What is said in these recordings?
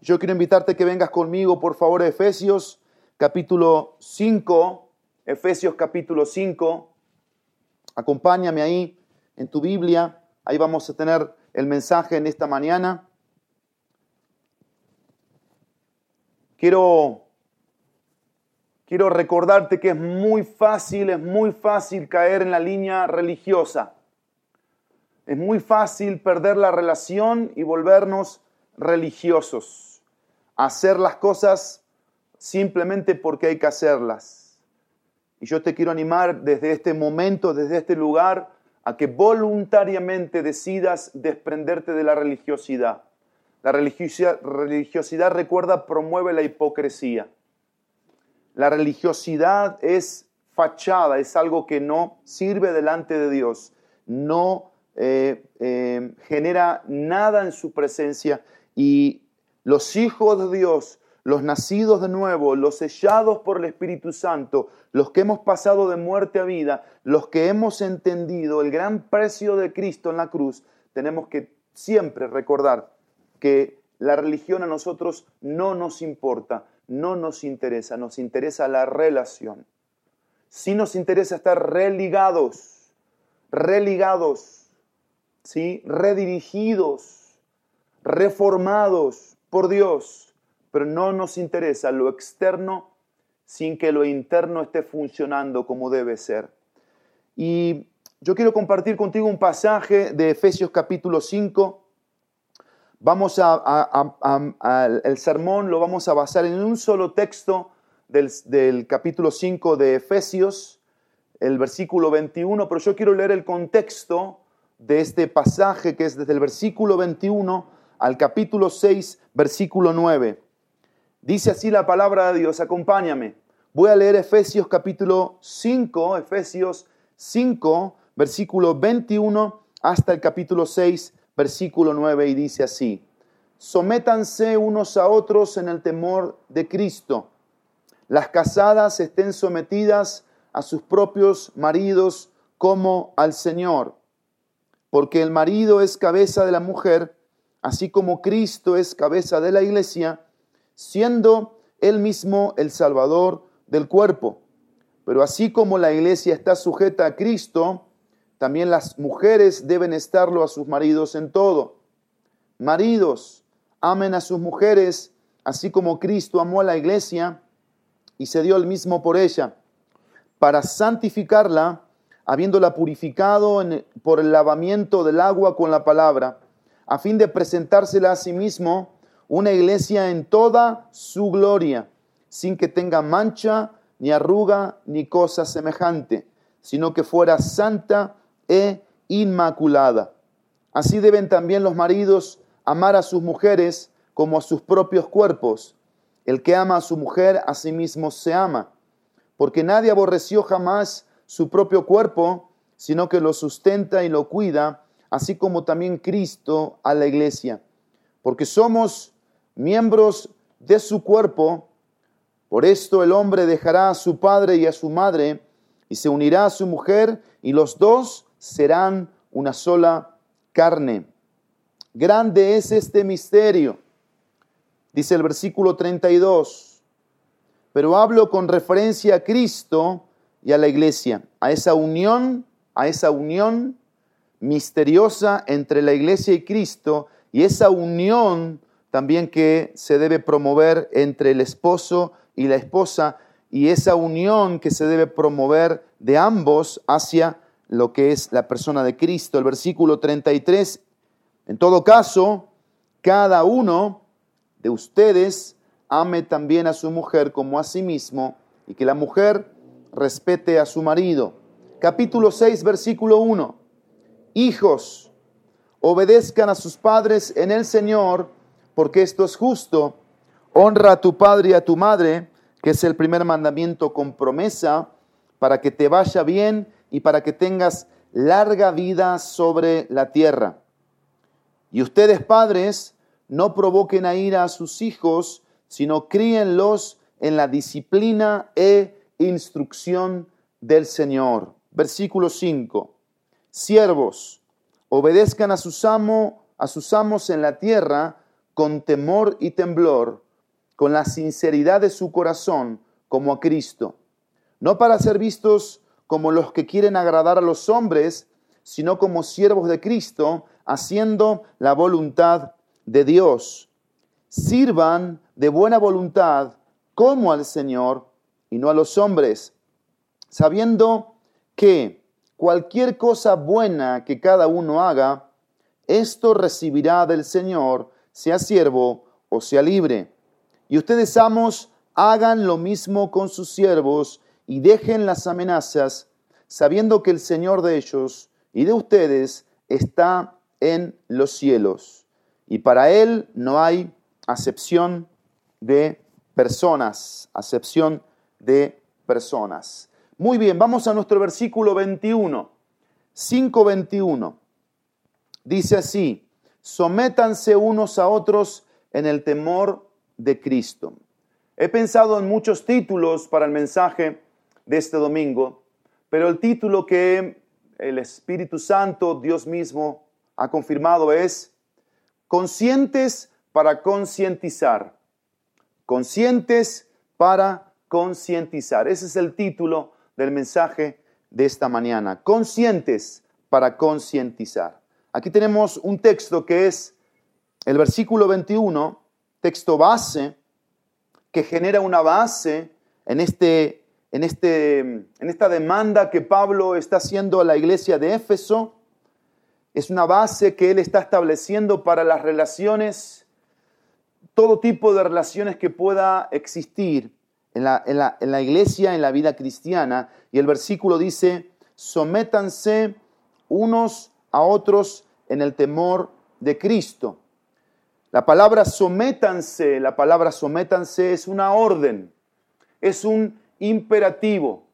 Yo quiero invitarte que vengas conmigo, por favor, a Efesios capítulo 5. Efesios capítulo 5. Acompáñame ahí en tu Biblia. Ahí vamos a tener el mensaje en esta mañana. Quiero, quiero recordarte que es muy fácil, es muy fácil caer en la línea religiosa. Es muy fácil perder la relación y volvernos religiosos. Hacer las cosas simplemente porque hay que hacerlas. Y yo te quiero animar desde este momento, desde este lugar, a que voluntariamente decidas desprenderte de la religiosidad. La religiosidad, recuerda, promueve la hipocresía. La religiosidad es fachada, es algo que no sirve delante de Dios, no eh, eh, genera nada en su presencia y los hijos de Dios, los nacidos de nuevo, los sellados por el Espíritu Santo, los que hemos pasado de muerte a vida, los que hemos entendido el gran precio de Cristo en la cruz, tenemos que siempre recordar que la religión a nosotros no nos importa, no nos interesa, nos interesa la relación. Sí nos interesa estar religados, religados, ¿sí? redirigidos, reformados por Dios pero no nos interesa lo externo sin que lo interno esté funcionando como debe ser. Y yo quiero compartir contigo un pasaje de Efesios capítulo 5. Vamos a, el sermón lo vamos a basar en un solo texto del, del capítulo 5 de Efesios, el versículo 21, pero yo quiero leer el contexto de este pasaje que es desde el versículo 21 al capítulo 6, versículo 9. Dice así la palabra de Dios, acompáñame. Voy a leer Efesios capítulo 5, Efesios 5, versículo 21 hasta el capítulo 6, versículo 9, y dice así, sométanse unos a otros en el temor de Cristo. Las casadas estén sometidas a sus propios maridos como al Señor, porque el marido es cabeza de la mujer, así como Cristo es cabeza de la iglesia, siendo Él mismo el Salvador del cuerpo. Pero así como la iglesia está sujeta a Cristo, también las mujeres deben estarlo a sus maridos en todo. Maridos, amen a sus mujeres, así como Cristo amó a la iglesia y se dio el mismo por ella, para santificarla, habiéndola purificado por el lavamiento del agua con la palabra, a fin de presentársela a sí mismo una iglesia en toda su gloria, sin que tenga mancha, ni arruga, ni cosa semejante, sino que fuera santa e inmaculada. Así deben también los maridos amar a sus mujeres como a sus propios cuerpos. El que ama a su mujer, a sí mismo se ama, porque nadie aborreció jamás su propio cuerpo, sino que lo sustenta y lo cuida, así como también Cristo a la iglesia. Porque somos miembros de su cuerpo. Por esto el hombre dejará a su padre y a su madre y se unirá a su mujer y los dos serán una sola carne. Grande es este misterio, dice el versículo 32, pero hablo con referencia a Cristo y a la iglesia, a esa unión, a esa unión misteriosa entre la iglesia y Cristo y esa unión también que se debe promover entre el esposo y la esposa y esa unión que se debe promover de ambos hacia lo que es la persona de Cristo. El versículo 33, en todo caso, cada uno de ustedes ame también a su mujer como a sí mismo y que la mujer respete a su marido. Capítulo 6, versículo 1. Hijos, obedezcan a sus padres en el Señor, porque esto es justo. Honra a tu padre y a tu madre, que es el primer mandamiento con promesa, para que te vaya bien y para que tengas larga vida sobre la tierra. Y ustedes, padres, no provoquen a ira a sus hijos, sino críenlos en la disciplina e instrucción del Señor. Versículo 5. Siervos, obedezcan a sus, amo, a sus amos en la tierra, con temor y temblor, con la sinceridad de su corazón, como a Cristo, no para ser vistos como los que quieren agradar a los hombres, sino como siervos de Cristo, haciendo la voluntad de Dios. Sirvan de buena voluntad como al Señor y no a los hombres, sabiendo que cualquier cosa buena que cada uno haga, esto recibirá del Señor, sea siervo o sea libre. Y ustedes, amos, hagan lo mismo con sus siervos y dejen las amenazas, sabiendo que el Señor de ellos y de ustedes está en los cielos. Y para Él no hay acepción de personas, acepción de personas. Muy bien, vamos a nuestro versículo 21, 5.21. Dice así, sométanse unos a otros en el temor de Cristo. He pensado en muchos títulos para el mensaje de este domingo, pero el título que el Espíritu Santo, Dios mismo, ha confirmado es Conscientes para concientizar. Conscientes para concientizar. Ese es el título del mensaje de esta mañana. Conscientes para concientizar. Aquí tenemos un texto que es el versículo 21, texto base, que genera una base en, este, en, este, en esta demanda que Pablo está haciendo a la iglesia de Éfeso. Es una base que él está estableciendo para las relaciones, todo tipo de relaciones que pueda existir en la, iglesia, en la vida cristiana. Y el versículo dice, sométanse unos a otros en el temor de Cristo. La palabra sométanse, la palabra sométanse es una orden, es un imperativo.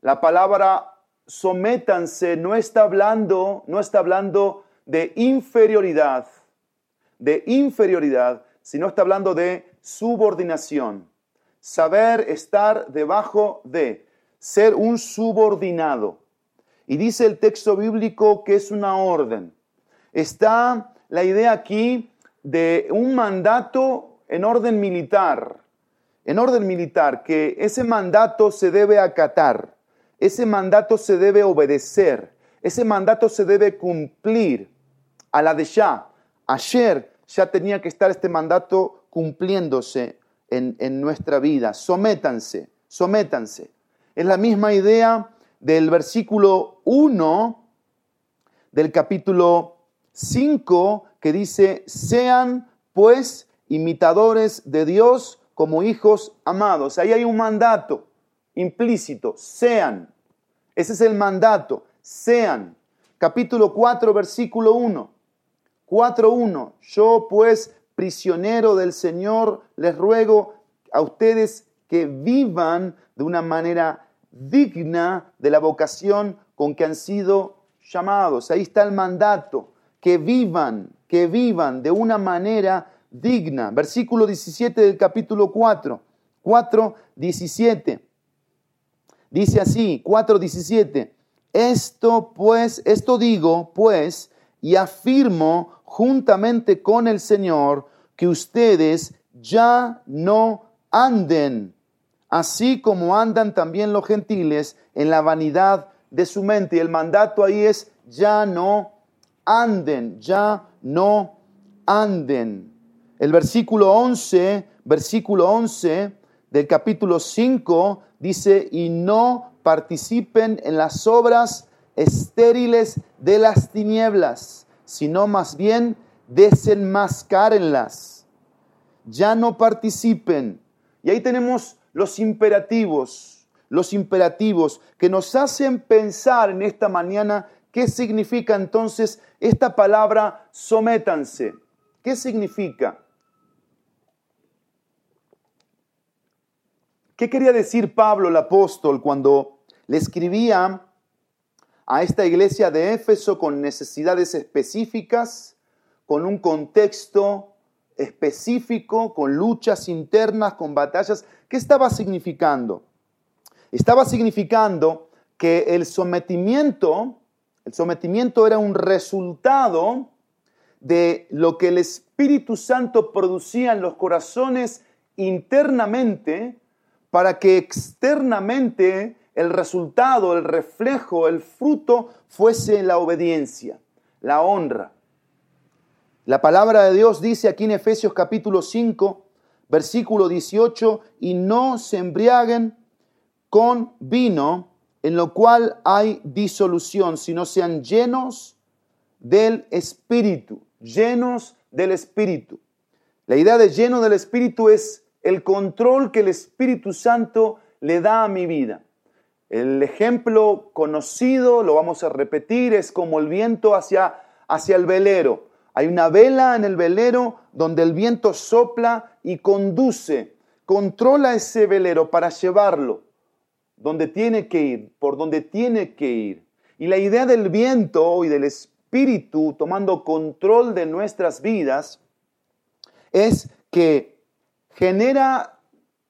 La palabra sométanse no está hablando, no está hablando de inferioridad, de inferioridad, sino está hablando de subordinación saber estar debajo de, ser un subordinado. Y dice el texto bíblico que es una orden. Está la idea aquí de un mandato en orden militar, en orden militar, que ese mandato se debe acatar, ese mandato se debe obedecer, ese mandato se debe cumplir a la de ya. Ayer ya tenía que estar este mandato cumpliéndose en, nuestra vida. Sométanse, sométanse. Es la misma idea del versículo 1 del capítulo 5 que dice, sean pues imitadores de Dios como hijos amados. Ahí hay un mandato implícito, sean. Ese es el mandato, sean. Capítulo 4, versículo 1. 4.1. Yo pues prisionero del Señor, les ruego a ustedes que vivan de una manera digna de la vocación con que han sido llamados. Ahí está el mandato, que vivan, que vivan de una manera digna. Versículo 17 del capítulo 4, 4, 17. Dice así, 4, 17. Esto pues, esto digo pues, y afirmo juntamente con el Señor que ustedes ya no anden, así como andan también los gentiles en la vanidad de su mente. Y el mandato ahí es ya no anden, ya no anden. El versículo 11, versículo 11 del capítulo 5 dice, y no participen en las obras estériles de las tinieblas sino más bien desenmascárenlas. Ya no participen. Y ahí tenemos los imperativos, los imperativos que nos hacen pensar en esta mañana qué significa entonces esta palabra sométanse. ¿Qué significa? ¿Qué quería decir Pablo el apóstol cuando le escribía a esta iglesia de Éfeso con necesidades específicas, con un contexto específico, con luchas internas, con batallas. ¿Qué estaba significando? Estaba significando que el sometimiento, el sometimiento era un resultado de lo que el Espíritu Santo producía en los corazones internamente para que externamente el resultado, el reflejo, el fruto fuese la obediencia, la honra. La palabra de Dios dice aquí en Efesios capítulo 5, versículo 18, y no se embriaguen con vino, en lo cual hay disolución, sino sean llenos del Espíritu, llenos del Espíritu. La idea de lleno del Espíritu es el control que el Espíritu Santo le da a mi vida. El ejemplo conocido, lo vamos a repetir, es como el viento hacia, hacia el velero. Hay una vela en el velero donde el viento sopla y conduce, controla ese velero para llevarlo donde tiene que ir, por donde tiene que ir. Y la idea del viento y del espíritu tomando control de nuestras vidas es que genera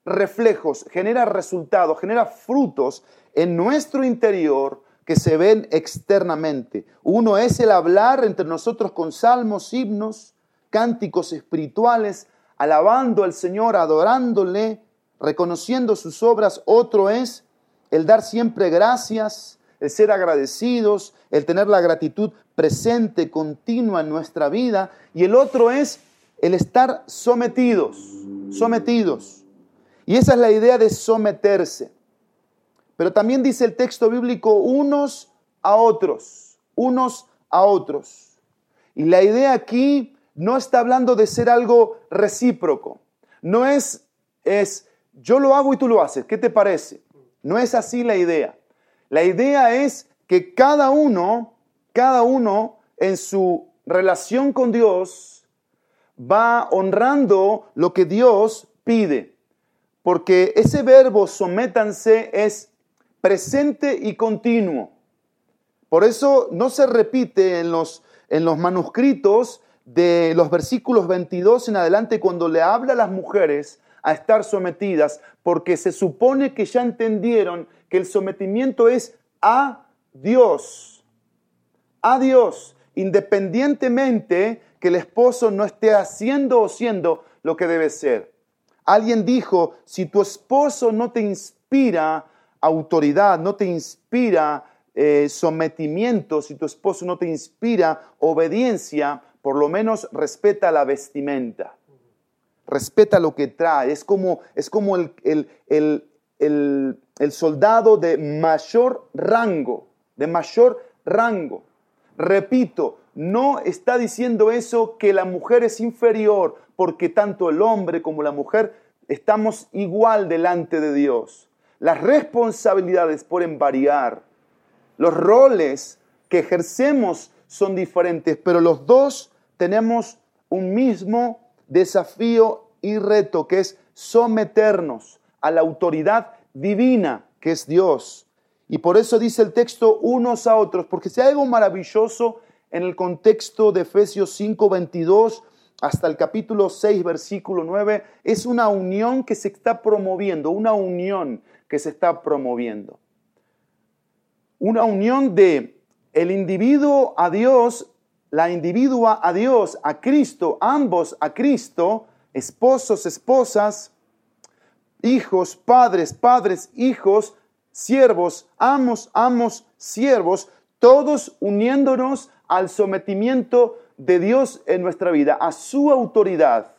reflejos, genera resultados, genera frutos en nuestro interior que se ven externamente. Uno es el hablar entre nosotros con salmos, himnos, cánticos espirituales, alabando al Señor, adorándole, reconociendo sus obras. Otro es el dar siempre gracias, el ser agradecidos, el tener la gratitud presente, continua en nuestra vida. Y el otro es el estar sometidos, sometidos. Y esa es la idea de someterse. Pero también dice el texto bíblico unos a otros, unos a otros. Y la idea aquí no está hablando de ser algo recíproco. No es, es yo lo hago y tú lo haces. ¿Qué te parece? No es así la idea. La idea es que cada uno, cada uno en su relación con Dios va honrando lo que Dios pide. Porque ese verbo sométanse es presente y continuo. Por eso no se repite en los, en los manuscritos de los versículos 22 en adelante cuando le habla a las mujeres a estar sometidas, porque se supone que ya entendieron que el sometimiento es a Dios, a Dios, independientemente que el esposo no esté haciendo o siendo lo que debe ser. Alguien dijo, si tu esposo no te inspira autoridad, no te inspira eh, sometimiento, si tu esposo no te inspira obediencia, por lo menos respeta la vestimenta respeta lo que trae, es como, es como el, el, soldado de mayor rango, de mayor rango. Repito, no está diciendo eso que la mujer es inferior, porque tanto el hombre como la mujer estamos igual delante de Dios. Las responsabilidades pueden variar, los roles que ejercemos son diferentes, pero los dos tenemos un mismo desafío y reto que es someternos a la autoridad divina que es Dios. Y por eso dice el texto unos a otros, porque si hay algo maravilloso en el contexto de Efesios 5, 22 hasta el capítulo 6, versículo 9, es una unión que se está promoviendo, una unión que se está promoviendo. Una unión de el individuo a Dios la individua a Dios, a Cristo, ambos a Cristo, esposos, esposas, hijos, padres, padres, hijos, siervos, amos, amos, siervos, todos uniéndonos al sometimiento de Dios en nuestra vida, a su autoridad,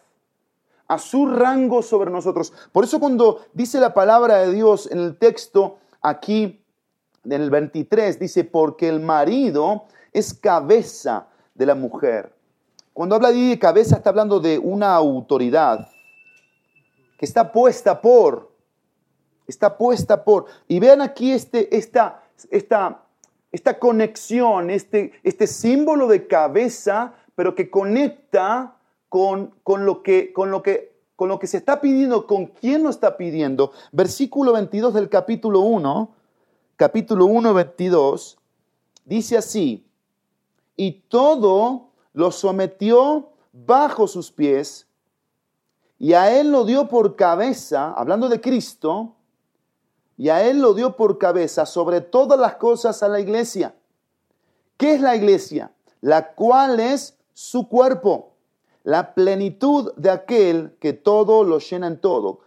a su rango sobre nosotros. Por eso cuando dice la palabra de Dios en el texto aquí, en el 23, dice, porque el marido es cabeza de la mujer. Cuando habla de cabeza está hablando de una autoridad que está puesta por, está puesta por. Y vean aquí este, esta, esta, esta conexión, este, este símbolo de cabeza, pero que conecta con, con, lo que, con, lo que, con lo que se está pidiendo, con quién lo está pidiendo. Versículo 22 del capítulo 1, capítulo 1, 22, dice así, y todo lo sometió bajo sus pies y a él lo dio por cabeza, hablando de Cristo, y a él lo dio por cabeza sobre todas las cosas a la iglesia. ¿Qué es la iglesia? La cual es su cuerpo, la plenitud de aquel que todo lo llena en todo.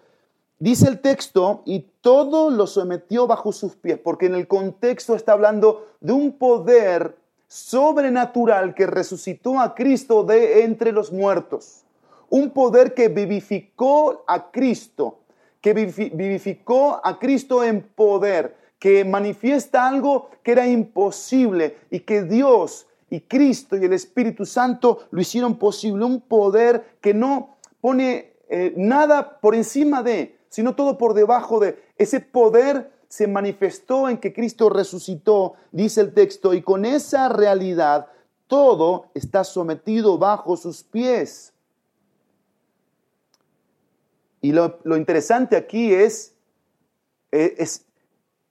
Dice el texto, y todo lo sometió bajo sus pies, porque en el contexto está hablando de un poder sobrenatural que resucitó a Cristo de entre los muertos. Un poder que vivificó a Cristo, que vivificó a Cristo en poder, que manifiesta algo que era imposible y que Dios y Cristo y el Espíritu Santo lo hicieron posible. Un poder que no pone eh, nada por encima de, sino todo por debajo de. Ese poder se manifestó en que Cristo resucitó, dice el texto, y con esa realidad todo está sometido bajo sus pies. Y lo, interesante aquí es, eh, es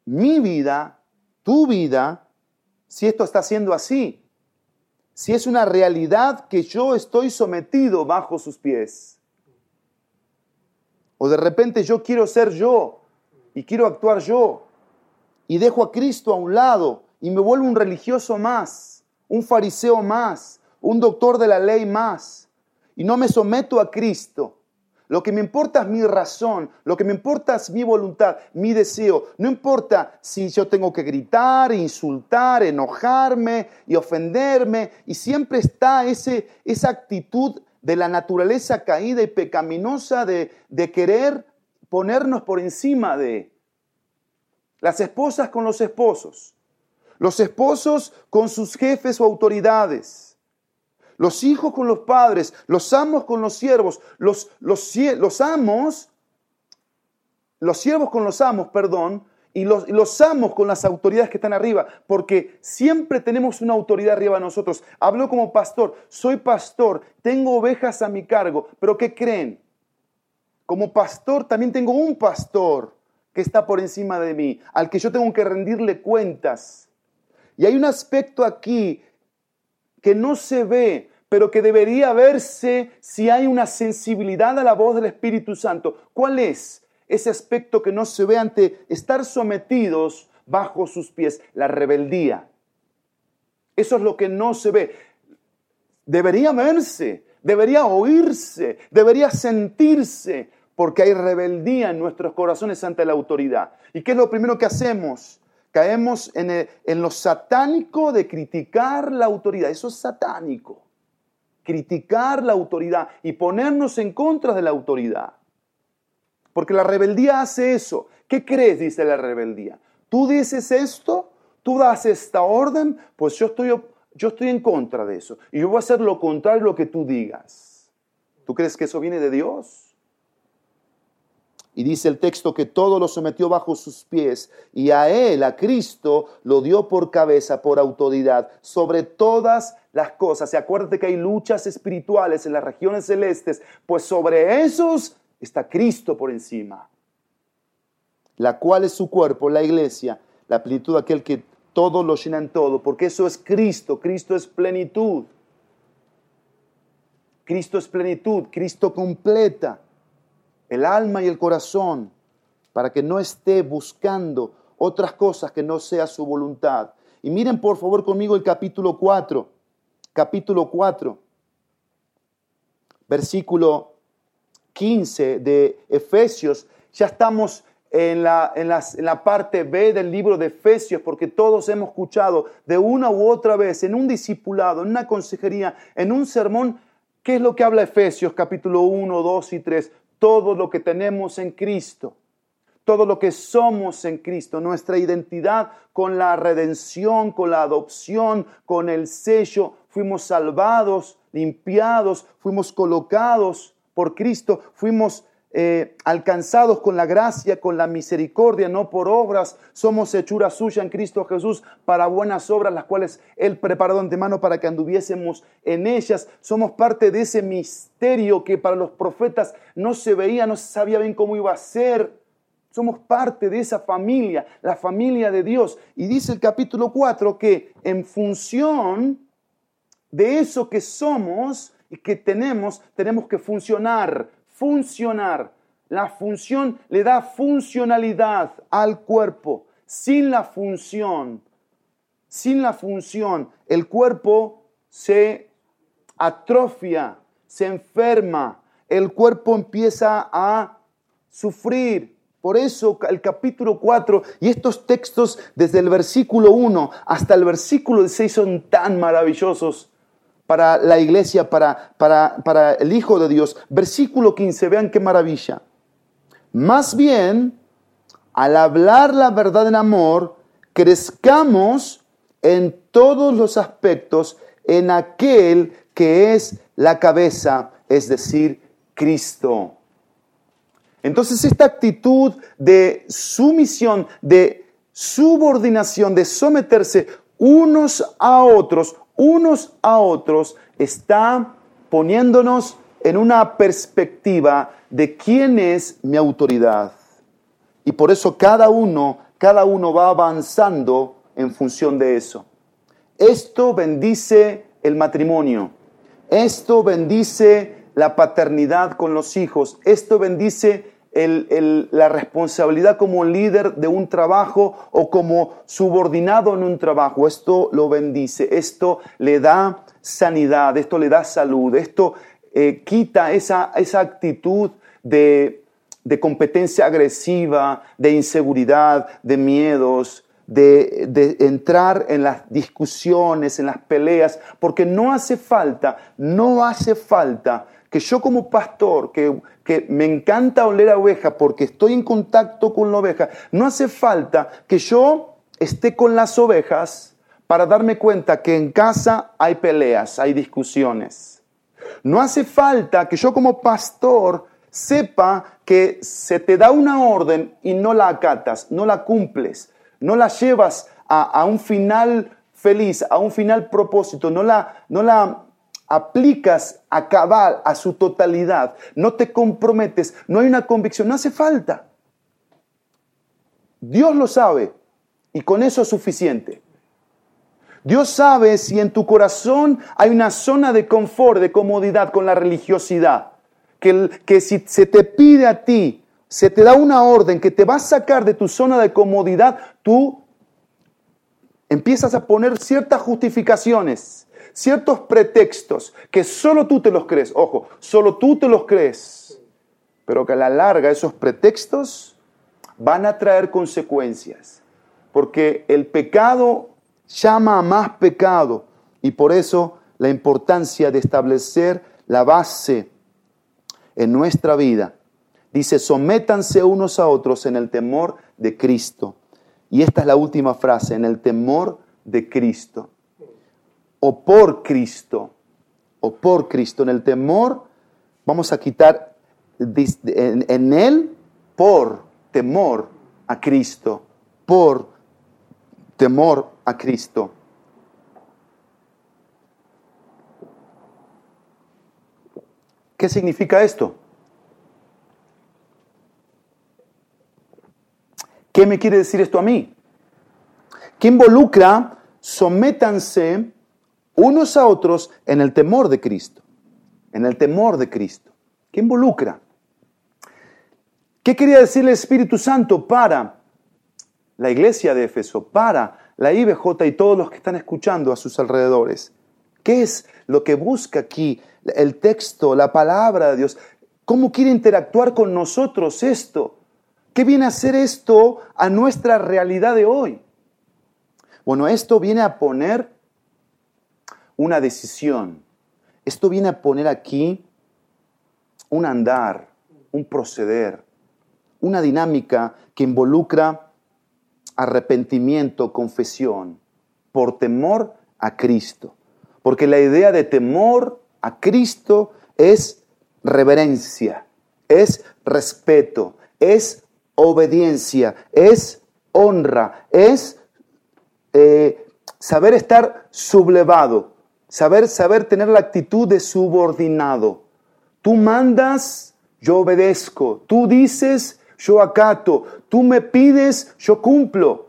mi vida, tu vida, si esto está siendo así si es una realidad que yo estoy sometido bajo sus pies. O de repente yo quiero ser yo y quiero actuar yo y dejo a Cristo a un lado y me vuelvo un religioso más, un fariseo más, un doctor de la ley más y no me someto a Cristo lo que me importa es mi razón, lo que me importa es mi voluntad, mi deseo. No importa si yo tengo que gritar, insultar, enojarme y ofenderme. Y siempre está ese, esa actitud de la naturaleza caída y pecaminosa de, de querer ponernos por encima de las esposas con los esposos, los esposos con sus jefes o autoridades los hijos con los padres, los amos con los siervos, los, los, los amos, los siervos con los amos, perdón, y los, los, amos con las autoridades que están arriba, porque siempre tenemos una autoridad arriba de nosotros. Hablo como pastor, soy pastor, tengo ovejas a mi cargo, pero ¿qué creen? Como pastor también tengo un pastor que está por encima de mí, al que yo tengo que rendirle cuentas. Y hay un aspecto aquí que no se ve, pero que debería verse si hay una sensibilidad a la voz del Espíritu Santo. ¿Cuál es ese aspecto que no se ve ante estar sometidos bajo sus pies? La rebeldía. Eso es lo que no se ve. Debería verse, debería oírse, debería sentirse, porque hay rebeldía en nuestros corazones ante la autoridad. ¿Y qué es lo primero que hacemos? Caemos en, en lo satánico de criticar la autoridad. Eso es satánico criticar la autoridad y ponernos en contra de la autoridad. Porque la rebeldía hace eso. ¿Qué crees? Dice la rebeldía. Tú dices esto, tú das esta orden, pues yo estoy, yo estoy en contra de eso. Y yo voy a hacer lo contrario a lo que tú digas. ¿Tú crees que eso viene de Dios? Y dice el texto que todo lo sometió bajo sus pies y a él, a Cristo, lo dio por cabeza, por autoridad, sobre todas las cosas. Y acuérdate que hay luchas espirituales en las regiones celestes, pues sobre esos está Cristo por encima, la cual es su cuerpo, la iglesia, la plenitud de aquel que todo lo llena en todo, porque eso es Cristo, Cristo es plenitud. Cristo es plenitud, Cristo completa el alma y el corazón, para que no esté buscando otras cosas que no sea su voluntad. Y miren por favor conmigo el capítulo 4, capítulo 4, versículo 15 de Efesios. Ya estamos en la, en, en la parte B del libro de Efesios, porque todos hemos escuchado de una u otra vez, en un discipulado, en una consejería, en un sermón, ¿qué es lo que habla Efesios capítulo 1, 2 y 3? Todo lo que tenemos en Cristo, todo lo que somos en Cristo, nuestra identidad con la redención, con la adopción, con el sello, fuimos salvados, limpiados, fuimos colocados por Cristo, fuimos eh, alcanzados con la gracia, con la misericordia, no por obras. Somos hechura suya en Cristo Jesús para buenas obras, las cuales Él preparó de antemano para que anduviésemos en ellas. Somos parte de ese misterio que para los profetas no se veía, no se sabía bien cómo iba a ser. Somos parte de esa familia, la familia de Dios. Y dice el capítulo 4 que en función de eso que somos y que tenemos, tenemos que funcionar funcionar. La función le da funcionalidad al cuerpo. Sin la función, sin la función, el cuerpo se atrofia, se enferma, el cuerpo empieza a sufrir. Por eso el capítulo 4 y estos textos desde el versículo 1 hasta el versículo 6 son tan maravillosos para la iglesia, para, para, para el Hijo de Dios. Versículo 15, vean qué maravilla. Más bien, al hablar la verdad en amor, crezcamos en todos los aspectos en aquel que es la cabeza, es decir, Cristo. Entonces esta actitud de sumisión, de subordinación, de someterse unos a otros, unos a otros, está poniéndonos en una perspectiva de quién es mi autoridad. Y por eso cada uno, cada uno va avanzando en función de eso. Esto bendice el matrimonio. Esto bendice la paternidad con los hijos. Esto bendice la responsabilidad como líder de un trabajo o como subordinado en un trabajo. Esto lo bendice. Esto le da sanidad. Esto le da salud. Esto eh, quita esa, esa actitud de, de competencia agresiva, de inseguridad, de miedos, de, entrar en las discusiones, en las peleas, porque no hace falta, no hace falta que yo como pastor, que, que me encanta oler a oveja porque estoy en contacto con la oveja, no hace falta que yo esté con las ovejas para darme cuenta que en casa hay peleas, hay discusiones. No hace falta que yo como pastor sepa que se te da una orden y no la acatas, no la cumples no la llevas a, un final feliz, a un final propósito, no la, no la aplicas a cabal, a su totalidad, no te comprometes, no hay una convicción, no hace falta. Dios lo sabe y con eso es suficiente. Dios sabe si en tu corazón hay una zona de confort, de comodidad con la religiosidad, que, que si se te pide a ti se te da una orden que te va a sacar de tu zona de comodidad, tú empiezas a poner ciertas justificaciones, ciertos pretextos que solo tú te los crees. Ojo, solo tú te los crees. Pero que a la larga esos pretextos van a traer consecuencias. Porque el pecado llama a más pecado. Y por eso la importancia de establecer la base en nuestra vida Dice, sométanse unos a otros en el temor de Cristo. Y esta es la última frase, en el temor de Cristo. O por Cristo. O por Cristo. En el temor, vamos a quitar en, él por temor a Cristo. Por temor a Cristo. ¿Qué significa esto? ¿Qué me quiere decir esto a mí? Que involucra, sométanse unos a otros en el temor de Cristo. En el temor de Cristo. ¿Qué involucra? ¿Qué quería decir el Espíritu Santo para la iglesia de Éfeso, para la IBJ y todos los que están escuchando a sus alrededores? ¿Qué es lo que busca aquí el texto, la palabra de Dios? ¿Cómo quiere interactuar con nosotros esto? ¿Qué viene a hacer esto a nuestra realidad de hoy? Bueno, esto viene a poner una decisión. Esto viene a poner aquí un andar, un proceder, una dinámica que involucra arrepentimiento, confesión, por temor a Cristo. Porque la idea de temor a Cristo es reverencia, es respeto, es obediencia, es honra, es eh, saber estar sublevado, saber, saber tener la actitud de subordinado. Tú mandas, yo obedezco. Tú dices, yo acato. Tú me pides, yo cumplo.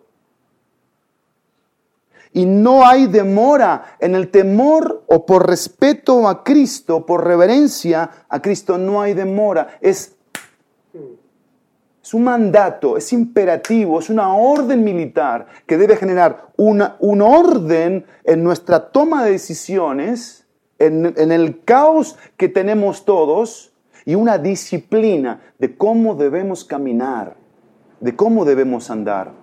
Y no hay demora en el temor o por respeto a Cristo, por reverencia a Cristo, no hay demora. Es es un mandato, es imperativo, es una orden militar que debe generar una, un orden en nuestra toma de decisiones en, en el caos que tenemos todos y una disciplina de cómo debemos caminar, de cómo debemos andar.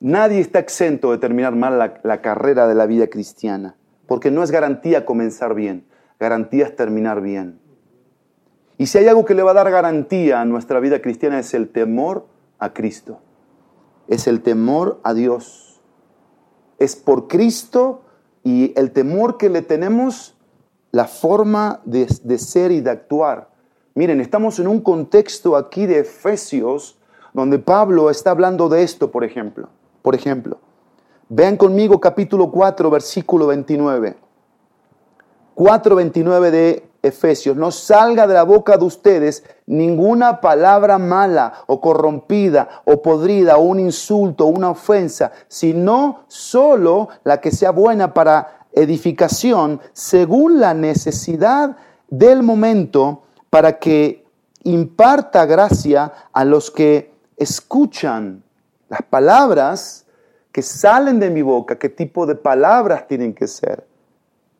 Nadie está exento de terminar mal la, carrera de la vida cristiana, porque no es garantía comenzar bien, garantía es terminar bien. Y si hay algo que le va a dar garantía a nuestra vida cristiana es el temor a Cristo, es el temor a Dios. Es por Cristo y el temor que le tenemos la forma de, ser y de actuar. Miren, estamos en un contexto aquí de Efesios donde Pablo está hablando de esto, por ejemplo. Por ejemplo, vean conmigo capítulo 4, versículo 29. 4.29 de Efesios, no salga de la boca de ustedes ninguna palabra mala o corrompida o podrida o un insulto o una ofensa, sino solo la que sea buena para edificación según la necesidad del momento para que imparta gracia a los que escuchan. Las palabras que salen de mi boca, ¿qué tipo de palabras tienen que ser?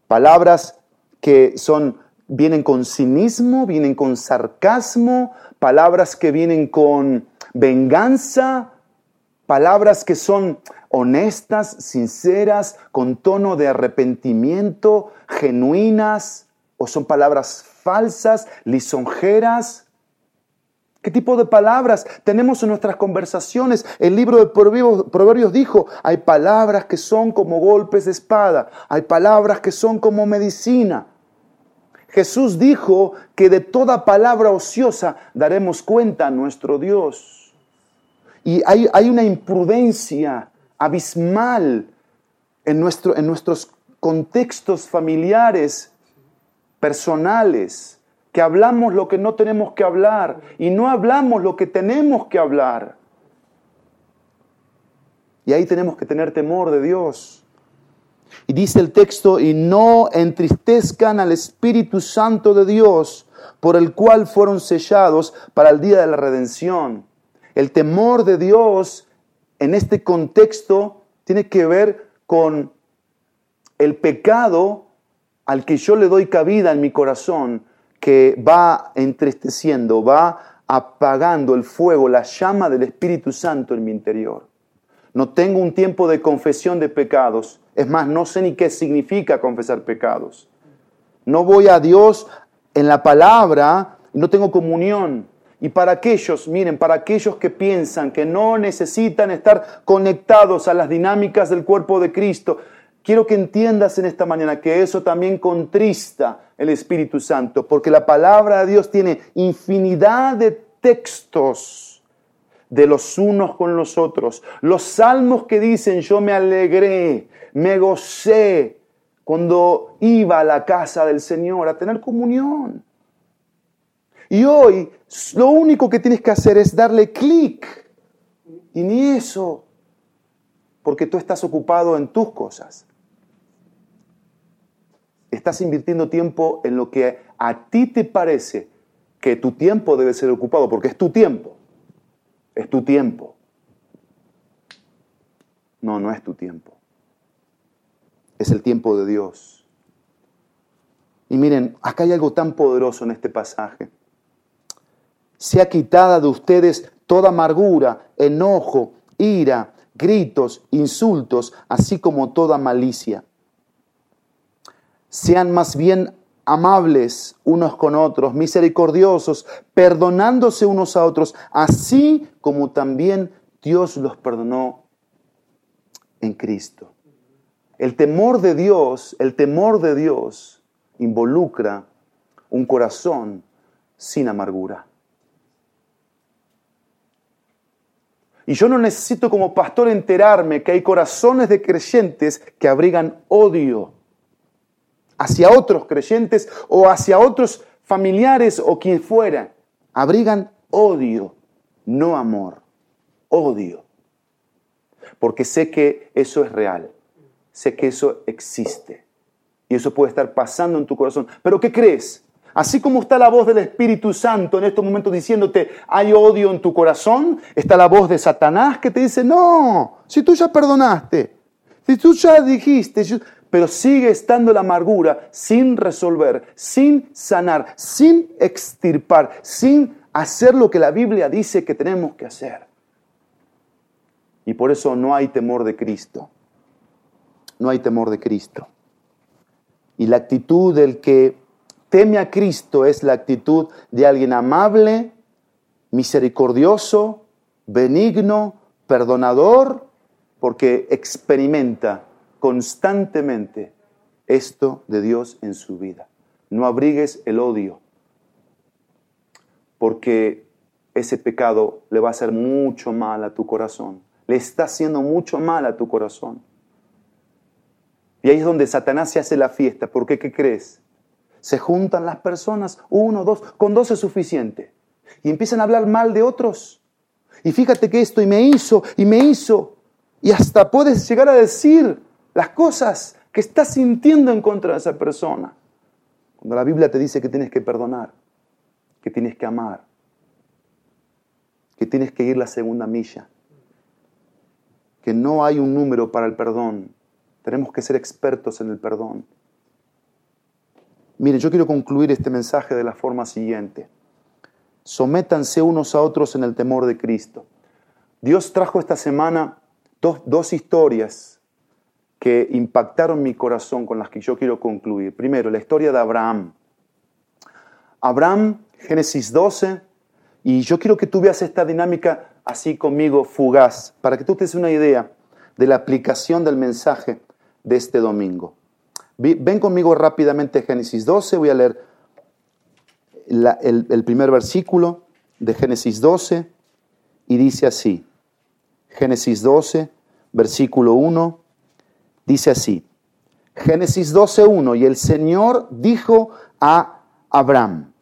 Palabras que son vienen con cinismo, vienen con sarcasmo, palabras que vienen con venganza, palabras que son honestas, sinceras, con tono de arrepentimiento, genuinas, o son palabras falsas, lisonjeras. ¿Qué tipo de palabras tenemos en nuestras conversaciones? El libro de Proverbios, dijo, hay palabras que son como golpes de espada, hay palabras que son como medicina. Jesús dijo que de toda palabra ociosa daremos cuenta a nuestro Dios. Y hay, hay una imprudencia abismal en, nuestro, en nuestros contextos familiares, personales que hablamos lo que no tenemos que hablar y no hablamos lo que tenemos que hablar. Y ahí tenemos que tener temor de Dios. Y dice el texto, y no entristezcan al Espíritu Santo de Dios, por el cual fueron sellados para el día de la redención. El temor de Dios en este contexto tiene que ver con el pecado al que yo le doy cabida en mi corazón que va entristeciendo, va apagando el fuego, la llama del Espíritu Santo en mi interior. No tengo un tiempo de confesión de pecados. Es más, no sé ni qué significa confesar pecados. No voy a Dios en la palabra y no tengo comunión. Y para aquellos, miren, para aquellos que piensan que no necesitan estar conectados a las dinámicas del cuerpo de Cristo, quiero que entiendas en esta mañana que eso también contrista el Espíritu Santo, porque la palabra de Dios tiene infinidad de textos de los unos con los otros. Los salmos que dicen, yo me alegré, me gocé cuando iba a la casa del Señor a tener comunión. Y hoy lo único que tienes que hacer es darle clic. Y ni eso, porque tú estás ocupado en tus cosas estás invirtiendo tiempo en lo que a ti te parece que tu tiempo debe ser ocupado, porque es tu tiempo. Es tu tiempo. No, no es tu tiempo. Es el tiempo de Dios. Y miren, acá hay algo tan poderoso en este pasaje. Sea quitada de ustedes toda amargura, enojo, ira, gritos, insultos, así como toda malicia sean más bien amables unos con otros, misericordiosos, perdonándose unos a otros, así como también Dios los perdonó en Cristo. El temor de Dios, el temor de Dios involucra un corazón sin amargura. Y yo no necesito como pastor enterarme que hay corazones de creyentes que abrigan odio hacia otros creyentes o hacia otros familiares o quien fuera, abrigan odio, no amor, odio. Porque sé que eso es real, sé que eso existe y eso puede estar pasando en tu corazón. Pero ¿qué crees? Así como está la voz del Espíritu Santo en estos momentos diciéndote, hay odio en tu corazón, está la voz de Satanás que te dice, no, si tú ya perdonaste, si tú ya dijiste, pero sigue estando la amargura sin resolver, sin sanar, sin extirpar, sin hacer lo que la Biblia dice que tenemos que hacer. Y por eso no hay temor de Cristo. No hay temor de Cristo. Y la actitud del que teme a Cristo es la actitud de alguien amable, misericordioso, benigno, perdonador, porque experimenta constantemente esto de Dios en su vida. No abrigues el odio, porque ese pecado le va a hacer mucho mal a tu corazón. Le está haciendo mucho mal a tu corazón. Y ahí es donde Satanás se hace la fiesta. porque qué crees? Se juntan las personas, uno, dos, con dos es suficiente. Y empiezan a hablar mal de otros. Y fíjate que esto y me hizo, y me hizo. Y hasta puedes llegar a decir las cosas que estás sintiendo en contra de esa persona. Cuando la Biblia te dice que tienes que perdonar, que tienes que amar, que tienes que ir la segunda milla, que no hay un número para el perdón. Tenemos que ser expertos en el perdón. Mire, yo quiero concluir este mensaje de la forma siguiente. Sométanse unos a otros en el temor de Cristo. Dios trajo esta semana dos, dos historias que impactaron mi corazón con las que yo quiero concluir. Primero, la historia de Abraham. Abraham, Génesis 12, y yo quiero que tú veas esta dinámica así conmigo, fugaz, para que tú te des una idea de la aplicación del mensaje de este domingo. Ven conmigo rápidamente Génesis 12, voy a leer el, el primer versículo de Génesis 12 y dice así, Génesis 12, versículo 1, dice así, Génesis 12.1, y el Señor dijo a Abraham,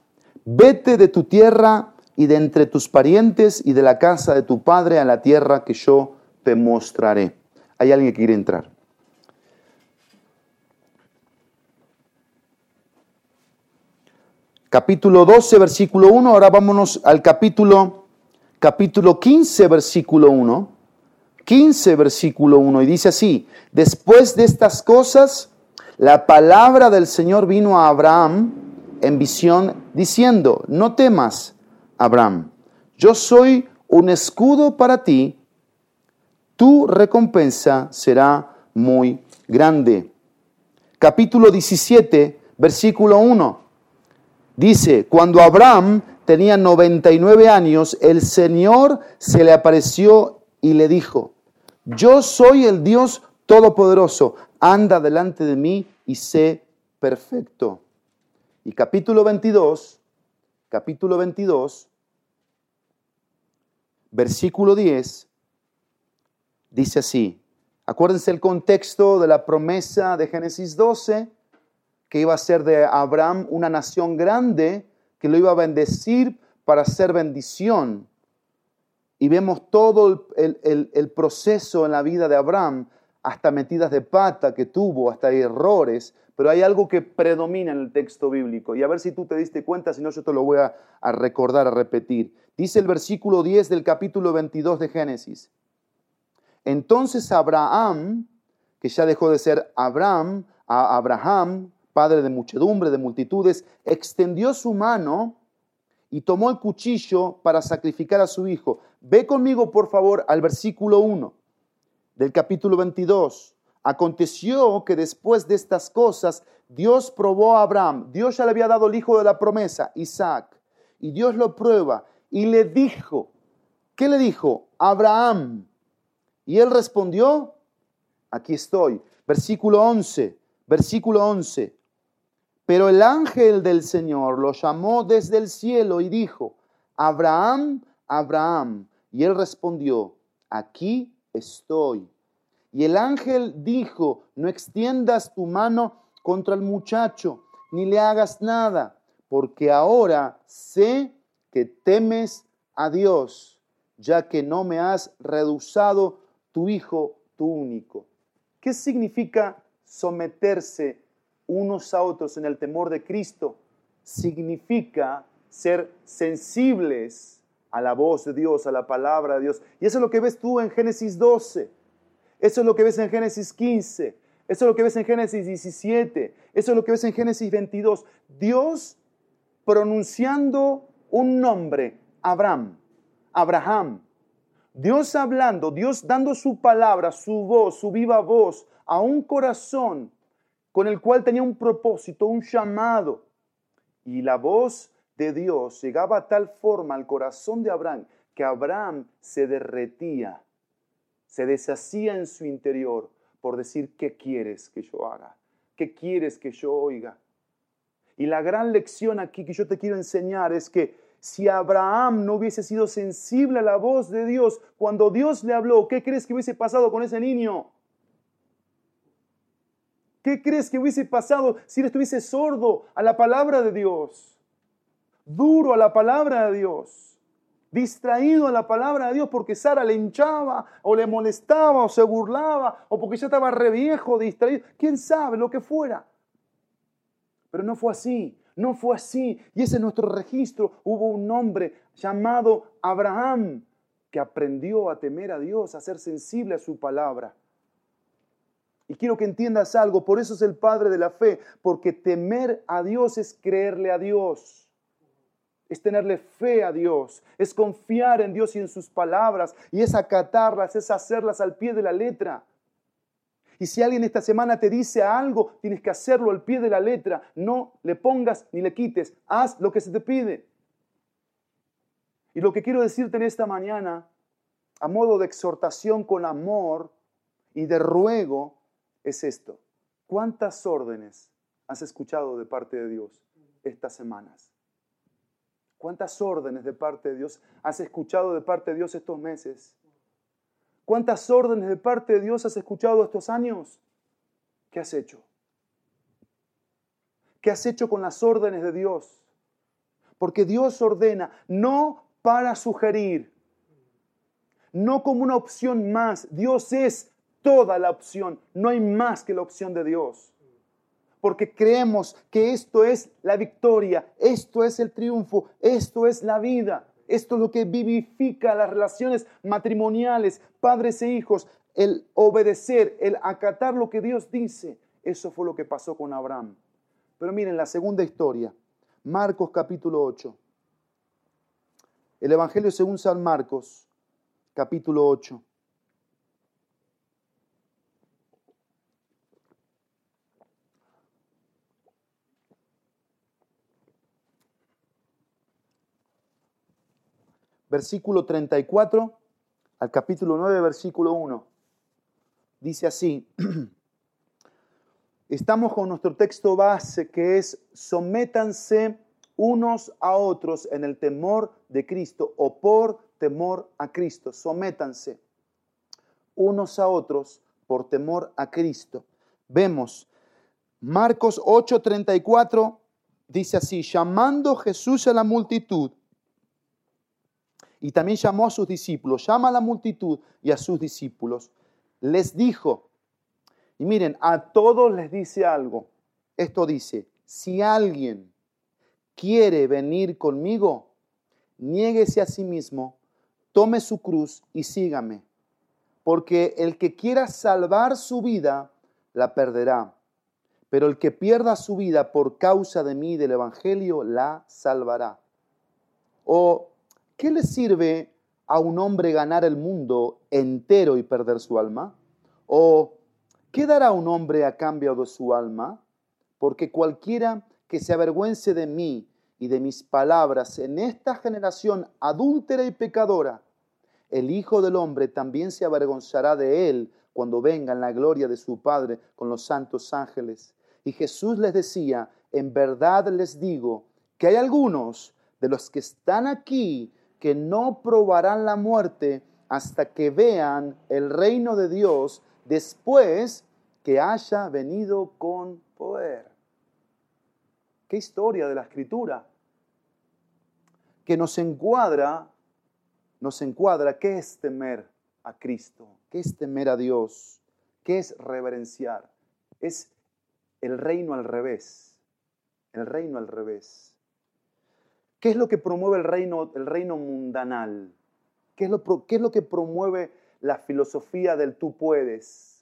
vete de tu tierra y de entre tus parientes y de la casa de tu padre a la tierra que yo te mostraré. Hay alguien que quiere entrar. capítulo 12, versículo 1. Ahora vámonos al capítulo, capítulo 15, versículo 1. 15, versículo 1. Y dice así, después de estas cosas, la palabra del Señor vino a Abraham en visión diciendo, no temas, Abraham, yo soy un escudo para ti, tu recompensa será muy grande. Capítulo 17, versículo 1. Dice, cuando Abraham tenía 99 años, el Señor se le apareció y le dijo, yo soy el Dios Todopoderoso, anda delante de mí y sé perfecto. Y capítulo 22, capítulo 22, versículo 10, dice así, acuérdense el contexto de la promesa de Génesis 12, que iba a ser de Abraham una nación grande, que lo iba a bendecir para hacer bendición. Y vemos todo el, proceso en la vida de Abraham, hasta metidas de pata que tuvo, hasta errores, pero hay algo que predomina en el texto bíblico. Y a ver si tú te diste cuenta, si no yo te lo voy a, a recordar, a repetir. Dice el versículo 10 del capítulo 22 de Génesis. Entonces Abraham, que ya dejó de ser Abraham, a Abraham, padre de muchedumbre, de multitudes, extendió su mano y tomó el cuchillo para sacrificar a su hijo. Ve conmigo, por favor, al versículo 1 del capítulo 22. Aconteció que después de estas cosas, Dios probó a Abraham. Dios ya le había dado el hijo de la promesa, Isaac. Y Dios lo prueba y le dijo, ¿qué le dijo? Abraham. Y él respondió, aquí estoy. Versículo 11, versículo 11. Pero el ángel del Señor lo llamó desde el cielo y dijo, Abraham, Abraham. Y él respondió, aquí estoy. Y el ángel dijo, no extiendas tu mano contra el muchacho, ni le hagas nada, porque ahora sé que temes a Dios, ya que no me has reducido tu hijo, tu único. ¿Qué significa someterse unos a otros en el temor de Cristo significa ser sensibles a la voz de Dios, a la palabra de Dios. Y eso es lo que ves tú en Génesis 12. Eso es lo que ves en Génesis 15. Eso es lo que ves en Génesis 17. Eso es lo que ves en Génesis 22. Dios pronunciando un nombre, Abraham, Abraham. Dios hablando, Dios dando su palabra, su voz, su viva voz a un corazón con el cual tenía un propósito, un llamado. Y la voz de Dios llegaba a tal forma al corazón de Abraham que Abraham se derretía, se deshacía en su interior por decir, ¿qué quieres que yo haga? ¿Qué quieres que yo oiga? Y la gran lección aquí que yo te quiero enseñar es que si Abraham no hubiese sido sensible a la voz de Dios cuando Dios le habló, ¿qué crees que hubiese pasado con ese niño? ¿Qué crees que hubiese pasado si él estuviese sordo a la palabra de Dios? Duro a la palabra de Dios. Distraído a la palabra de Dios porque Sara le hinchaba o le molestaba o se burlaba o porque ya estaba re viejo, distraído. ¿Quién sabe lo que fuera? Pero no fue así, no fue así. Y ese es nuestro registro. Hubo un hombre llamado Abraham que aprendió a temer a Dios, a ser sensible a su palabra. Y quiero que entiendas algo, por eso es el Padre de la fe, porque temer a Dios es creerle a Dios, es tenerle fe a Dios, es confiar en Dios y en sus palabras, y es acatarlas, es hacerlas al pie de la letra. Y si alguien esta semana te dice algo, tienes que hacerlo al pie de la letra, no le pongas ni le quites, haz lo que se te pide. Y lo que quiero decirte en esta mañana, a modo de exhortación con amor y de ruego, es esto. ¿Cuántas órdenes has escuchado de parte de Dios estas semanas? ¿Cuántas órdenes de parte de Dios has escuchado de parte de Dios estos meses? ¿Cuántas órdenes de parte de Dios has escuchado estos años? ¿Qué has hecho? ¿Qué has hecho con las órdenes de Dios? Porque Dios ordena no para sugerir, no como una opción más. Dios es toda la opción, no hay más que la opción de Dios. Porque creemos que esto es la victoria, esto es el triunfo, esto es la vida, esto es lo que vivifica las relaciones matrimoniales, padres e hijos, el obedecer, el acatar lo que Dios dice. Eso fue lo que pasó con Abraham. Pero miren la segunda historia, Marcos capítulo 8. El Evangelio según San Marcos, capítulo 8. Versículo 34 al capítulo 9, versículo 1. Dice así, estamos con nuestro texto base que es, sométanse unos a otros en el temor de Cristo o por temor a Cristo, sométanse unos a otros por temor a Cristo. Vemos Marcos 8:34 dice así, llamando Jesús a la multitud, y también llamó a sus discípulos, llama a la multitud y a sus discípulos. Les dijo, y miren, a todos les dice algo. Esto dice, si alguien quiere venir conmigo, niéguese a sí mismo, tome su cruz y sígame. Porque el que quiera salvar su vida, la perderá. Pero el que pierda su vida por causa de mí, del Evangelio, la salvará. O ¿Qué le sirve a un hombre ganar el mundo entero y perder su alma? ¿O qué dará un hombre a cambio de su alma? Porque cualquiera que se avergüence de mí y de mis palabras en esta generación adúltera y pecadora, el Hijo del Hombre también se avergonzará de él cuando venga en la gloria de su Padre con los santos ángeles. Y Jesús les decía, en verdad les digo que hay algunos de los que están aquí que no probarán la muerte hasta que vean el reino de Dios después que haya venido con poder. Qué historia de la escritura que nos encuadra, nos encuadra qué es temer a Cristo, qué es temer a Dios, qué es reverenciar. Es el reino al revés, el reino al revés. ¿Qué es lo que promueve el reino, el reino mundanal? ¿Qué es, lo, ¿Qué es lo que promueve la filosofía del tú puedes?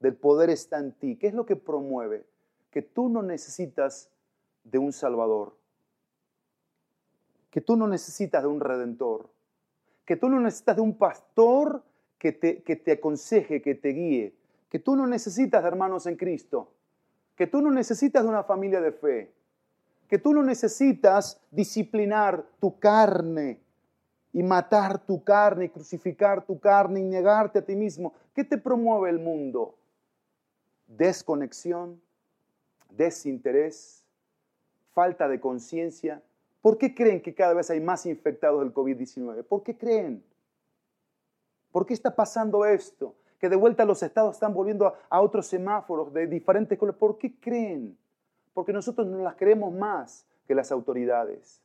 del poder está en ti. ¿Qué es lo que promueve? Que tú no necesitas de un Salvador, que tú no necesitas de un Redentor, que tú no necesitas de un pastor que te, que te aconseje, que te guíe, que tú no necesitas de hermanos en Cristo, que tú no necesitas de una familia de fe, que tú no necesitas disciplinar tu carne y matar tu carne y crucificar tu carne y negarte a ti mismo. ¿Qué te promueve el mundo? Desconexión, desinterés, falta de conciencia. ¿Por qué creen que cada vez hay más infectados del COVID-19? ¿Por qué creen? ¿Por qué está pasando esto? Que de vuelta los estados están volviendo a, otros semáforos de diferentes colores. ¿Por qué creen? Porque nosotros no las creemos más que las autoridades.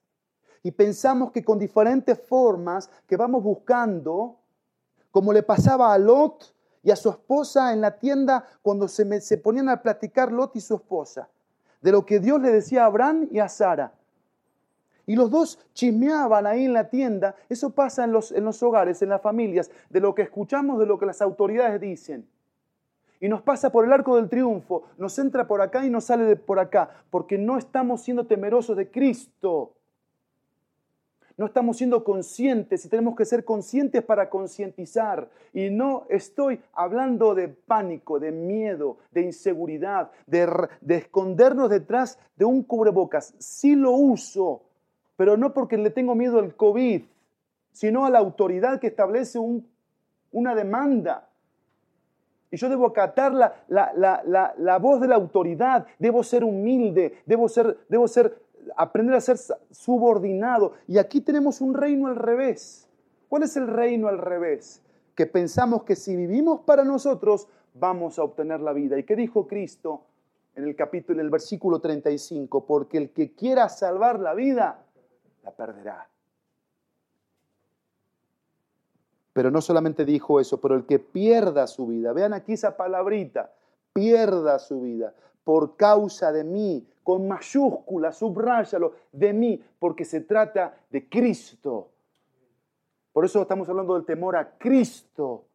Y pensamos que con diferentes formas que vamos buscando, como le pasaba a Lot y a su esposa en la tienda cuando se, se ponían a platicar Lot y su esposa, de lo que Dios le decía a Abraham y a Sara. Y los dos chismeaban ahí en la tienda. Eso pasa en los, en los hogares, en las familias, de lo que escuchamos, de lo que las autoridades dicen. Y nos pasa por el arco del triunfo, nos entra por acá y nos sale de por acá, porque no estamos siendo temerosos de Cristo. No estamos siendo conscientes y tenemos que ser conscientes para concientizar. Y no estoy hablando de pánico, de miedo, de inseguridad, de, de escondernos detrás de un cubrebocas. Sí lo uso, pero no porque le tengo miedo al COVID, sino a la autoridad que establece una demanda. Y yo debo acatar la, la, voz de la autoridad, debo ser humilde, debo, ser, debo ser, aprender a ser subordinado. Y aquí tenemos un reino al revés. ¿Cuál es el reino al revés? Que pensamos que si vivimos para nosotros, vamos a obtener la vida. ¿Y qué dijo Cristo en el capítulo, en el versículo 35? Porque el que quiera salvar la vida, la perderá. Pero no solamente dijo eso, pero el que pierda su vida, vean aquí esa palabrita, pierda su vida por causa de mí, con mayúscula, subráyalo, de mí, porque se trata de Cristo. Por eso estamos hablando del temor a Cristo.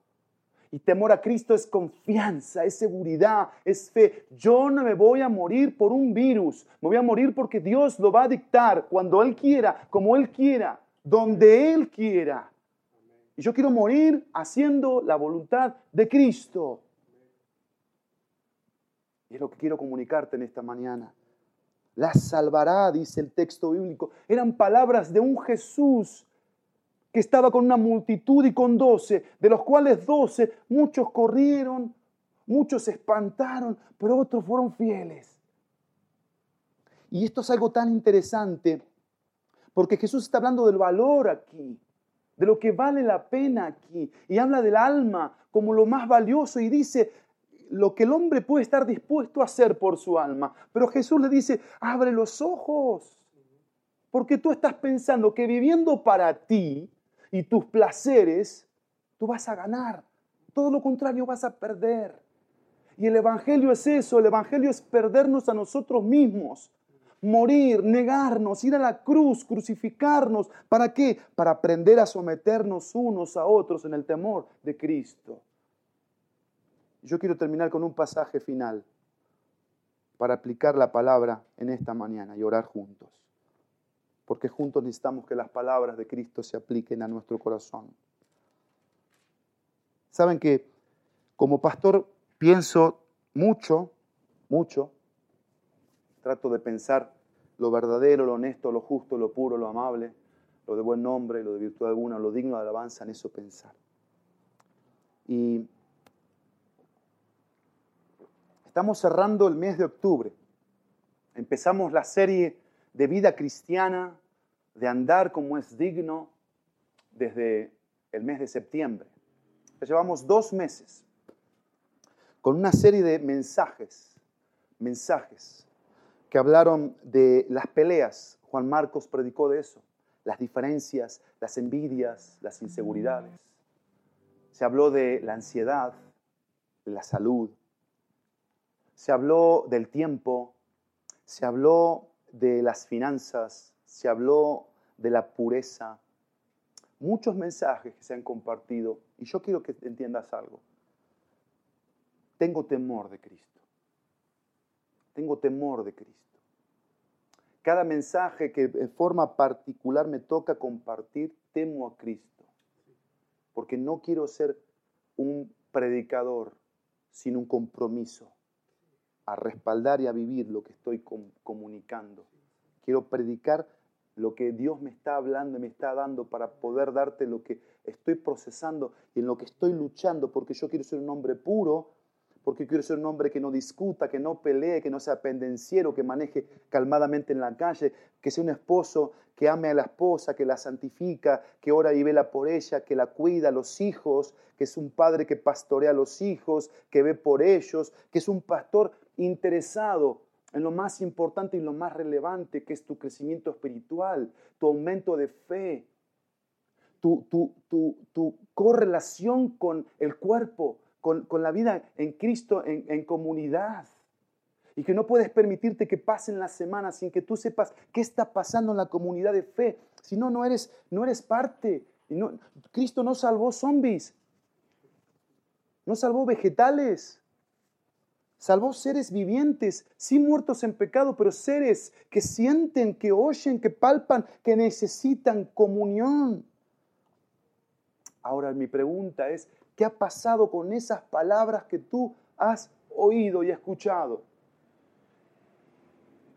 Y temor a Cristo es confianza, es seguridad, es fe. Yo no me voy a morir por un virus, me voy a morir porque Dios lo va a dictar cuando Él quiera, como Él quiera, donde Él quiera. Y yo quiero morir haciendo la voluntad de Cristo. Y es lo que quiero comunicarte en esta mañana. La salvará, dice el texto bíblico. Eran palabras de un Jesús que estaba con una multitud y con doce, de los cuales doce, muchos corrieron, muchos se espantaron, pero otros fueron fieles. Y esto es algo tan interesante, porque Jesús está hablando del valor aquí, de lo que vale la pena aquí, y habla del alma como lo más valioso y dice lo que el hombre puede estar dispuesto a hacer por su alma. Pero Jesús le dice, abre los ojos, porque tú estás pensando que viviendo para ti, y tus placeres, tú vas a ganar. Todo lo contrario, vas a perder. Y el Evangelio es eso, el Evangelio es perdernos a nosotros mismos, morir, negarnos, ir a la cruz, crucificarnos. ¿Para qué? Para aprender a someternos unos a otros en el temor de Cristo. Yo quiero terminar con un pasaje final para aplicar la palabra en esta mañana y orar juntos porque juntos necesitamos que las palabras de Cristo se apliquen a nuestro corazón. Saben que como pastor pienso mucho, mucho, trato de pensar lo verdadero, lo honesto, lo justo, lo puro, lo amable, lo de buen nombre, lo de virtud alguna, lo digno de alabanza, en eso pensar. Y estamos cerrando el mes de octubre. Empezamos la serie de vida cristiana, de andar como es digno desde el mes de septiembre. llevamos dos meses con una serie de mensajes, mensajes que hablaron de las peleas. Juan Marcos predicó de eso, las diferencias, las envidias, las inseguridades. Se habló de la ansiedad, de la salud. Se habló del tiempo, se habló de las finanzas, se habló de la pureza, muchos mensajes que se han compartido y yo quiero que entiendas algo. tengo temor de Cristo. Tengo temor de Cristo. Cada mensaje que de forma particular me toca compartir, temo a Cristo. Porque no quiero ser un predicador sin un compromiso a respaldar y a vivir lo que estoy comunicando. Quiero predicar lo que Dios me está hablando y me está dando para poder darte lo que estoy procesando y en lo que estoy luchando, porque yo quiero ser un hombre puro, porque quiero ser un hombre que no discuta, que no pelee, que no sea pendenciero, que maneje calmadamente en la calle, que sea un esposo que ame a la esposa, que la santifica, que ora y vela por ella, que la cuida los hijos, que es un padre que pastorea a los hijos, que ve por ellos, que es un pastor interesado en lo más importante y lo más relevante, que es tu crecimiento espiritual, tu aumento de fe, tu, tu, correlación con el cuerpo, con, la vida en Cristo, en, comunidad. Y que no puedes permitirte que pasen las semanas sin que tú sepas qué está pasando en la comunidad de fe. Si no, no eres, no eres parte. Y no, Cristo no salvó zombies. No salvó vegetales. Salvó seres vivientes, sí muertos en pecado, pero seres que sienten, que oyen, que palpan, que necesitan comunión. Ahora mi pregunta es, ¿qué ha pasado con esas palabras que tú has oído y escuchado?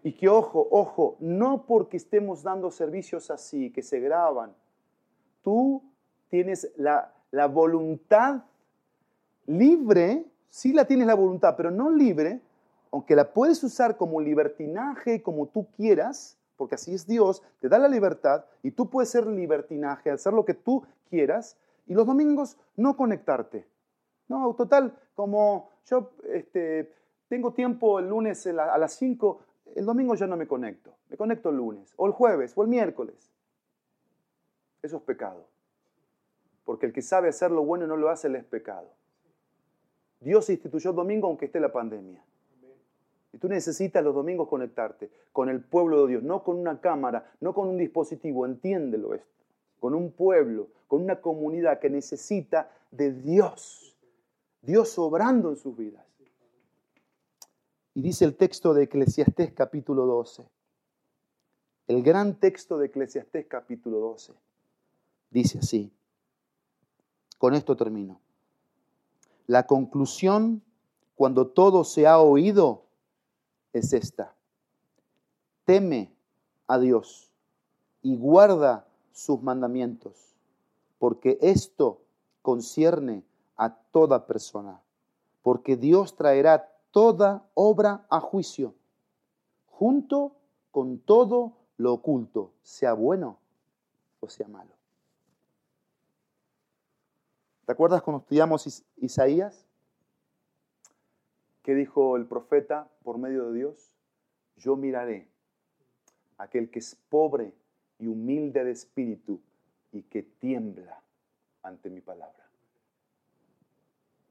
Y que ojo, ojo, no porque estemos dando servicios así, que se graban, tú tienes la, la voluntad libre sí la tienes la voluntad, pero no libre, aunque la puedes usar como libertinaje, como tú quieras, porque así es Dios, te da la libertad y tú puedes ser libertinaje, hacer lo que tú quieras, y los domingos no conectarte. No, total, como yo este, tengo tiempo el lunes a las 5, el domingo ya no me conecto, me conecto el lunes, o el jueves, o el miércoles. Eso es pecado. Porque el que sabe hacer lo bueno y no lo hace, le es pecado. Dios instituyó el domingo aunque esté la pandemia. Y tú necesitas los domingos conectarte con el pueblo de Dios, no con una cámara, no con un dispositivo, entiéndelo esto, con un pueblo, con una comunidad que necesita de Dios, Dios obrando en sus vidas. Y dice el texto de Eclesiastés capítulo 12, el gran texto de Eclesiastés capítulo 12, dice así, con esto termino. La conclusión, cuando todo se ha oído, es esta. Teme a Dios y guarda sus mandamientos, porque esto concierne a toda persona, porque Dios traerá toda obra a juicio, junto con todo lo oculto, sea bueno o sea malo. ¿Te acuerdas cuando estudiamos Isaías? ¿Qué dijo el profeta por medio de Dios? Yo miraré a aquel que es pobre y humilde de espíritu y que tiembla ante mi palabra.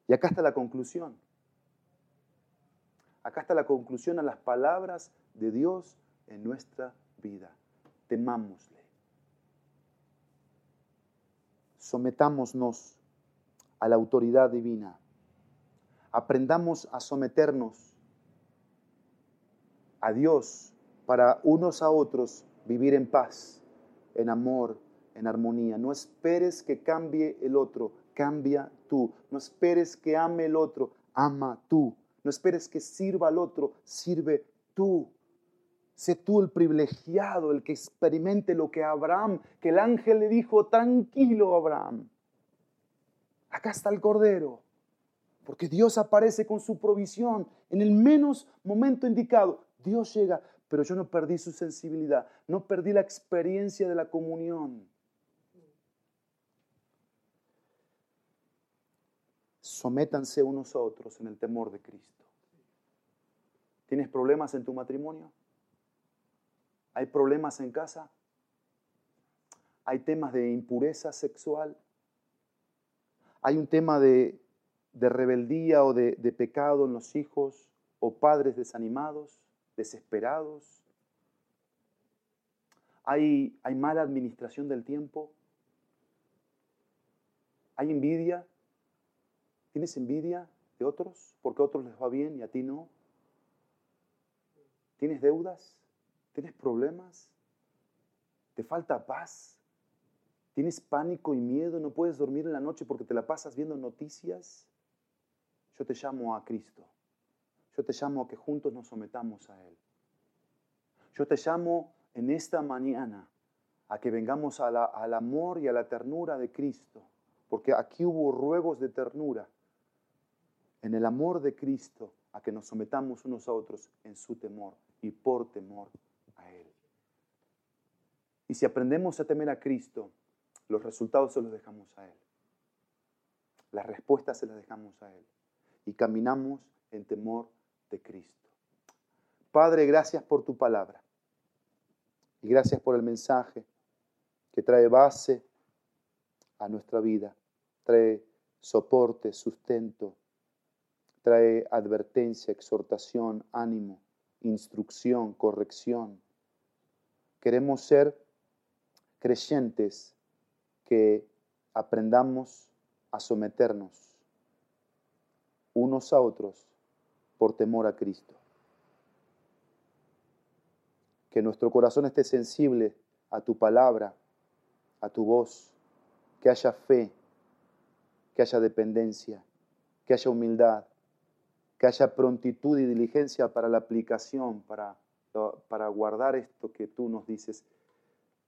Y acá está la conclusión. Acá está la conclusión a las palabras de Dios en nuestra vida. Temámosle. Sometámonos a la autoridad divina. Aprendamos a someternos a Dios para unos a otros vivir en paz, en amor, en armonía. No esperes que cambie el otro, cambia tú. No esperes que ame el otro, ama tú. No esperes que sirva al otro, sirve tú. Sé tú el privilegiado, el que experimente lo que Abraham, que el ángel le dijo, tranquilo Abraham, acá está el Cordero. Porque Dios aparece con su provisión en el menos momento indicado. Dios llega, pero yo no perdí su sensibilidad, no perdí la experiencia de la comunión. Sométanse unos a otros en el temor de Cristo. ¿Tienes problemas en tu matrimonio? ¿Hay problemas en casa? ¿Hay temas de impureza sexual? hay un tema de, rebeldía o de, pecado en los hijos o padres desanimados, desesperados. Hay, hay mala administración del tiempo. Hay envidia. ¿Tienes envidia? de otros? Porque a otros les va bien y a ti no. ¿Tienes deudas? ¿Tienes problemas? ¿Te falta paz? ¿Tienes pánico y miedo? ¿No puedes dormir en la noche porque te la pasas viendo noticias? Yo te llamo a Cristo. Yo te llamo a que juntos nos sometamos a Él. Yo te llamo en esta mañana a que vengamos al amor y a la ternura de Cristo, porque aquí hubo ruegos de ternura, en el amor de Cristo, a que nos sometamos unos a otros en su temor y por temor a Él. Y si aprendemos a temer a Cristo, los resultados se los dejamos a Él. Las respuestas se las dejamos a Él. Y caminamos en temor de Cristo. Padre, gracias por tu palabra. Y gracias por el mensaje que trae base a nuestra vida, trae soporte, sustento, trae advertencia, exhortación, ánimo, instrucción, corrección. Queremos ser creyentes que aprendamos a someternos unos a otros por temor a Cristo. Que nuestro corazón esté sensible a tu palabra, a tu voz, que haya fe, que haya dependencia, que haya humildad, que haya prontitud y diligencia para la aplicación, para, para guardar esto que tú nos dices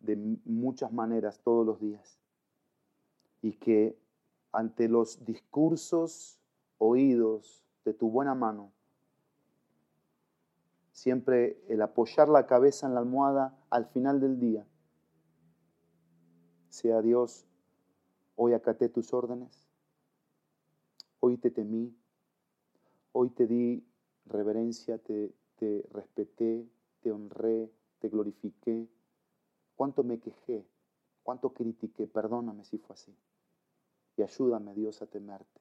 de muchas maneras todos los días. Y que ante los discursos oídos de tu buena mano, siempre el apoyar la cabeza en la almohada al final del día sea Dios, hoy acaté tus órdenes, hoy te temí, hoy te di reverencia, te, respeté, te honré, te glorifiqué. ¿Cuánto me quejé? ¿Cuánto critiqué? Perdóname si fue así. Y ayúdame, Dios, a temerte.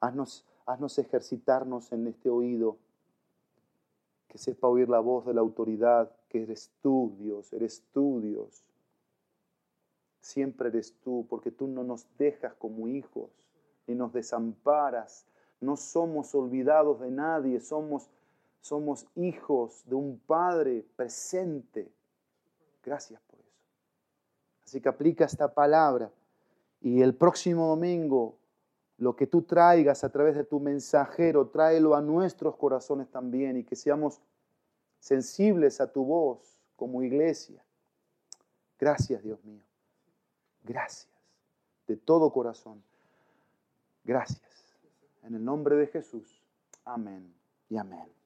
Haznos, haznos ejercitarnos en este oído, que sepa oír la voz de la autoridad, que eres tú, Dios, eres tú, Dios siempre eres tú, porque tú no nos dejas como hijos, ni nos desamparas. No somos olvidados de nadie, somos, somos hijos de un Padre presente. Gracias por eso. Así que aplica esta palabra y el próximo domingo lo que tú traigas a través de tu mensajero, tráelo a nuestros corazones también y que seamos sensibles a tu voz como iglesia. Gracias, Dios mío. Gracias, de todo corazón. Gracias. En el nombre de Jesús. Amén y amén.